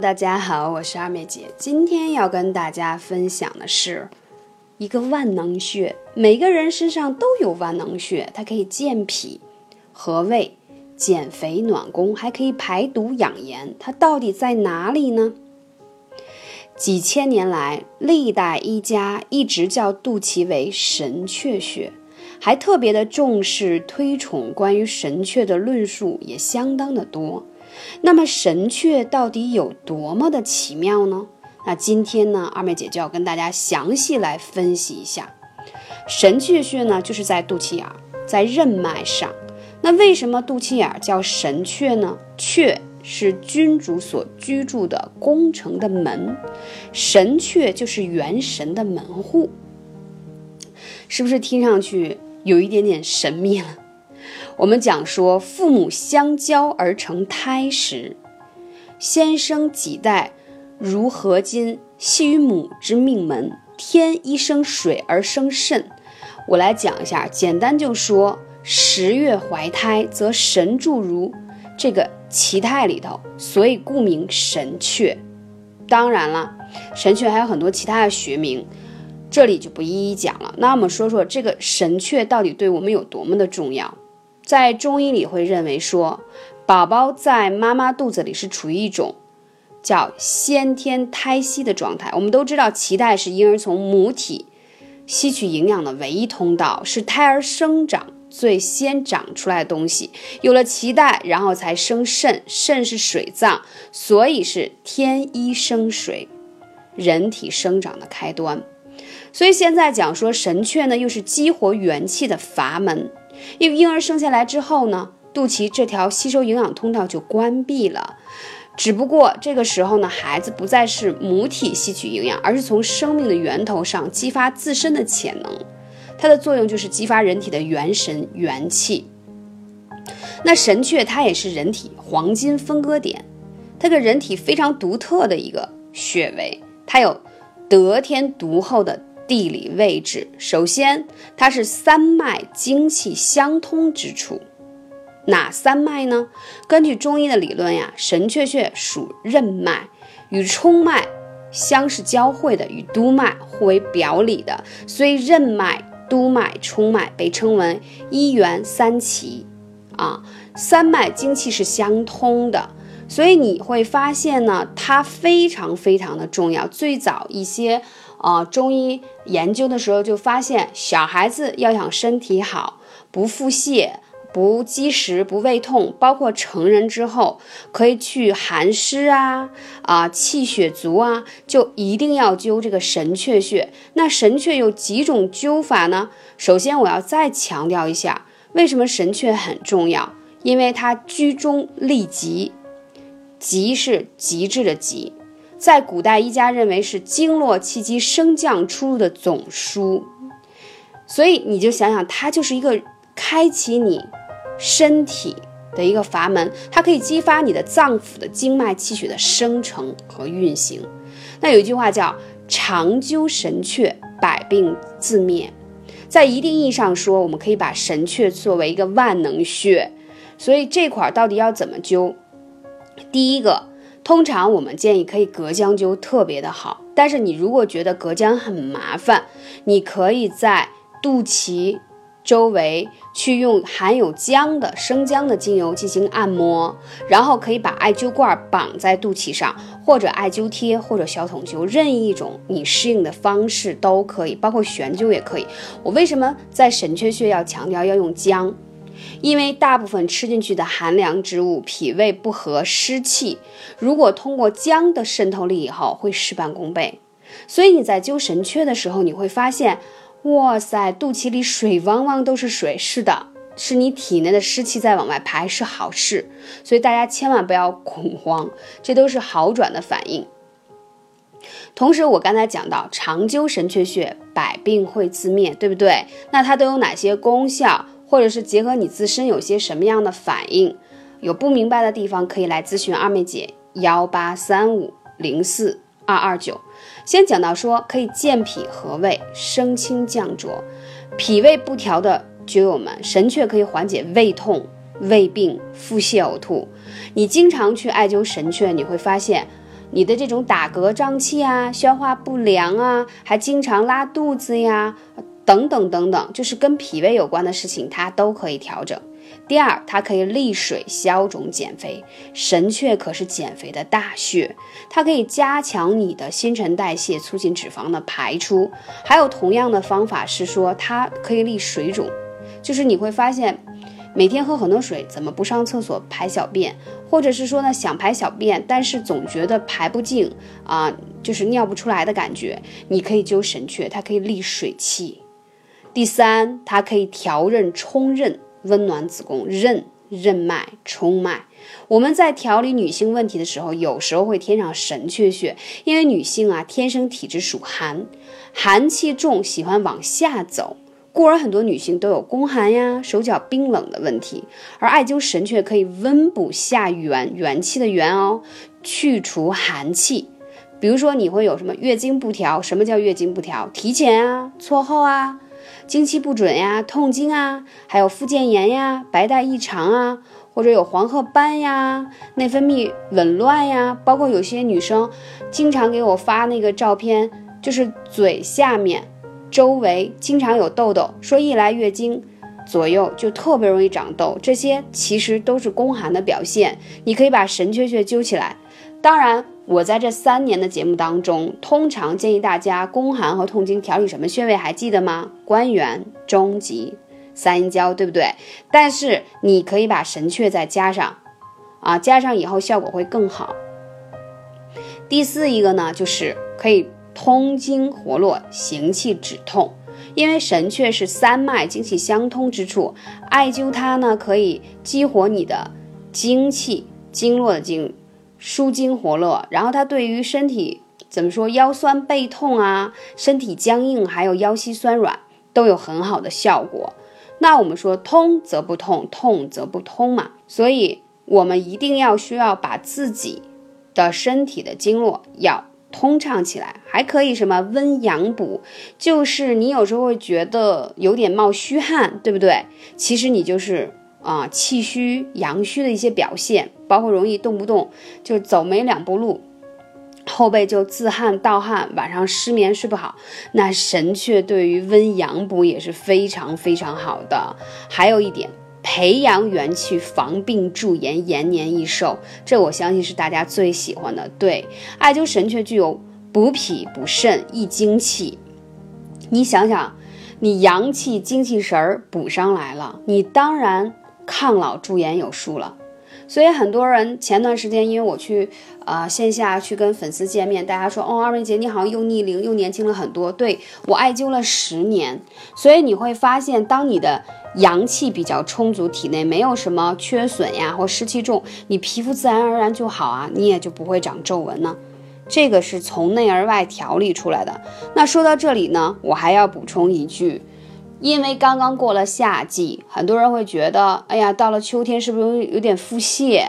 大家好，我是二妹姐，今天要跟大家分享的是一个万能穴。每个人身上都有万能穴，它可以健脾和胃、减肥暖宫，还可以排毒养颜。它到底在哪里呢？几千年来，历代医家一直叫肚脐为神阙穴，还特别的重视推崇关于神阙的论述，也相当的多。那么神阙到底有多么的奇妙呢？那今天呢，二妹姐就要跟大家详细来分析一下。神阙穴呢，就是在肚脐眼，在任脉上。那为什么肚脐眼叫神阙呢？阙是君主所居住的宫城的门，神阙就是元神的门户。是不是听上去有一点点神秘了？我们讲说，父母相交而成胎时，先生几代如合金，系于母之命门。天一生水而生肾。我来讲一下，简单就说，十月怀胎，则神注如这个脐胎里头，所以故名神阙。当然了，神阙还有很多其他的学名，这里就不一一讲了。那我们说说这个神阙到底对我们有多么的重要。在中医里会认为说，宝宝在妈妈肚子里是处于一种叫先天胎息的状态。我们都知道，脐带是婴儿从母体吸取营养的唯一通道，是胎儿生长最先长出来的东西。有了脐带，然后才生肾，肾是水脏，所以是天一生水，人体生长的开端。所以现在讲说神阙呢，又是激活元气的阀门。因为婴儿生下来之后呢，肚脐这条吸收营养通道就关闭了。只不过这个时候呢，孩子不再是母体吸取营养，而是从生命的源头上激发自身的潜能。它的作用就是激发人体的元神元气。那神阙它也是人体黄金分割点，它个人体非常独特的一个穴位，它有得天独厚的。地理位置，首先它是三脉精气相通之处。哪三脉呢？根据中医的理论呀，神阙穴属任脉，与冲脉相是交汇的，与督脉互为表里的，所以任脉、督脉、冲脉被称为一元三奇啊。三脉精气是相通的，所以你会发现呢，它非常非常的重要。最早一些。啊，中医研究的时候就发现，小孩子要想身体好，不腹泻、不积食、不胃痛，包括成人之后可以去寒湿啊、啊气血足啊，就一定要灸这个神阙穴。那神阙有几种灸法呢？首先我要再强调一下，为什么神阙很重要？因为它居中立极，极是极致的极。在古代医家认为是经络气机升降出入的总枢，所以你就想想，它就是一个开启你身体的一个阀门，它可以激发你的脏腑的经脉气血的生成和运行。那有一句话叫“常灸神阙，百病自灭”。在一定意义上说，我们可以把神阙作为一个万能穴。所以这块到底要怎么灸？第一个。通常我们建议可以隔姜灸，特别的好。但是你如果觉得隔姜很麻烦，你可以在肚脐周围去用含有姜的生姜的精油进行按摩，然后可以把艾灸罐绑在肚脐上，或者艾灸贴，或者小筒灸，任意一种你适应的方式都可以，包括悬灸也可以。我为什么在神阙穴要强调要用姜？因为大部分吃进去的寒凉之物，脾胃不和，湿气，如果通过姜的渗透力以后，会事半功倍。所以你在灸神阙的时候，你会发现，哇塞，肚脐里水汪汪都是水。是的，是你体内的湿气在往外排，是好事。所以大家千万不要恐慌，这都是好转的反应。同时，我刚才讲到，常灸神阙穴，百病会自灭，对不对？那它都有哪些功效？或者是结合你自身有些什么样的反应，有不明白的地方可以来咨询二妹姐幺八三五零四二二九。先讲到说可以健脾和胃、升清降浊，脾胃不调的灸友们，神阙可以缓解胃痛、胃病、腹泻、呕吐。你经常去艾灸神阙，你会发现你的这种打嗝胀气啊、消化不良啊，还经常拉肚子呀，等等等等，就是跟脾胃有关的事情，它都可以调整。第二，它可以利水消肿减肥。神阙可是减肥的大穴，它可以加强你的新陈代谢，促进脂肪的排出。还有同样的方法是说，它可以利水肿，就是你会发现。每天喝很多水，怎么不上厕所排小便？或者是说呢，想排小便，但是总觉得排不净啊，就是尿不出来的感觉。你可以灸神阙，它可以利水气。第三，它可以调任冲任，温暖子宫。任任脉冲脉。我们在调理女性问题的时候，有时候会添上神阙穴，因为女性啊，天生体质属寒，寒气重，喜欢往下走。故而很多女性都有宫寒呀、手脚冰冷的问题，而艾灸神阙可以温补下元元气的元哦，去除寒气。比如说你会有什么月经不调？什么叫月经不调？提前啊、错后啊、经期不准呀、痛经啊，还有附件炎呀、白带异常啊，或者有黄褐斑呀、内分泌紊乱呀，包括有些女生经常给我发那个照片，就是嘴下面。周围经常有痘痘，说一来月经左右就特别容易长痘，这些其实都是宫寒的表现。你可以把神阙穴灸起来。当然，我在这三年的节目当中，通常建议大家宫寒和痛经调理什么穴位，还记得吗？关元、中极、三阴交，对不对？但是你可以把神阙再加上，啊，加上以后效果会更好。第四一个呢，就是可以。通经活络，行气止痛。因为神阙是三脉精气相通之处，艾灸它呢，可以激活你的精气、经络的经，舒筋活络。然后它对于身体怎么说腰酸背痛啊、身体僵硬，还有腰膝酸软，都有很好的效果。那我们说通则不痛，痛则不通嘛，所以我们一定要需要把自己的身体的经络要。通畅起来，还可以什么温阳补？就是你有时候会觉得有点冒虚汗，对不对？其实你就是啊气虚阳虚的一些表现，包括容易动不动就走没两步路，后背就自汗盗汗，晚上失眠睡不好。那神阙对于温阳补也是非常非常好的。还有一点。培养元气，防病助延，延年益寿，这我相信是大家最喜欢的。对，艾灸神阙具有补脾、补肾、益精气。你想想，你阳气、精气神儿补上来了，你当然抗老驻颜有数了。所以很多人前段时间，因为我去呃线下去跟粉丝见面，大家说哦，二妹姐你好像又逆龄又年轻了很多。对我艾灸了十年，所以你会发现，当你的阳气比较充足，体内没有什么缺损呀或湿气重，你皮肤自然而然就好啊，你也就不会长皱纹呢。这个是从内而外调理出来的。那说到这里呢，我还要补充一句。因为刚刚过了夏季，很多人会觉得，哎呀，到了秋天是不是容易有点腹泻，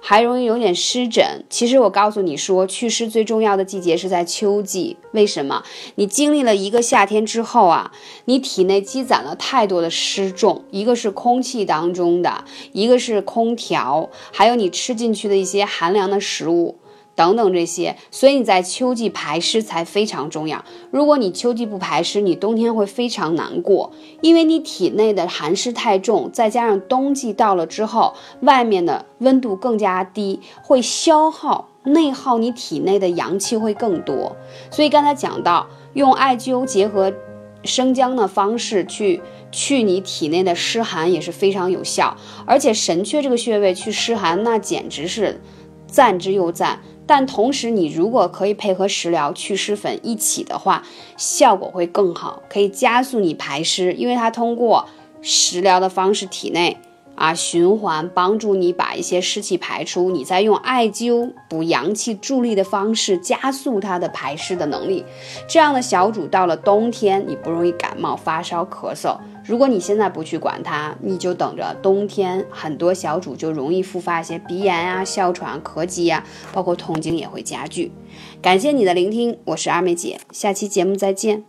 还容易有点湿疹？其实我告诉你说，祛湿最重要的季节是在秋季。为什么？你经历了一个夏天之后啊，你体内积攒了太多的湿重，一个是空气当中的，一个是空调，还有你吃进去的一些寒凉的食物。等等这些，所以你在秋季排湿才非常重要。如果你秋季不排湿，你冬天会非常难过，因为你体内的寒湿太重，再加上冬季到了之后，外面的温度更加低，会消耗内耗你体内的阳气会更多。所以刚才讲到用艾灸结合生姜的方式去去你体内的湿寒也是非常有效，而且神阙这个穴位去湿寒，那简直是赞之又赞。但同时，你如果可以配合食疗祛湿粉一起的话，效果会更好，可以加速你排湿，因为它通过食疗的方式体内啊循环，帮助你把一些湿气排出。你再用艾灸补阳气助力的方式，加速它的排湿的能力。这样的小主到了冬天，你不容易感冒、发烧、咳嗽。如果你现在不去管它，你就等着冬天很多小主就容易复发一些鼻炎啊、哮喘、咳疾啊，包括痛经也会加剧。感谢你的聆听，我是二妹姐，下期节目再见。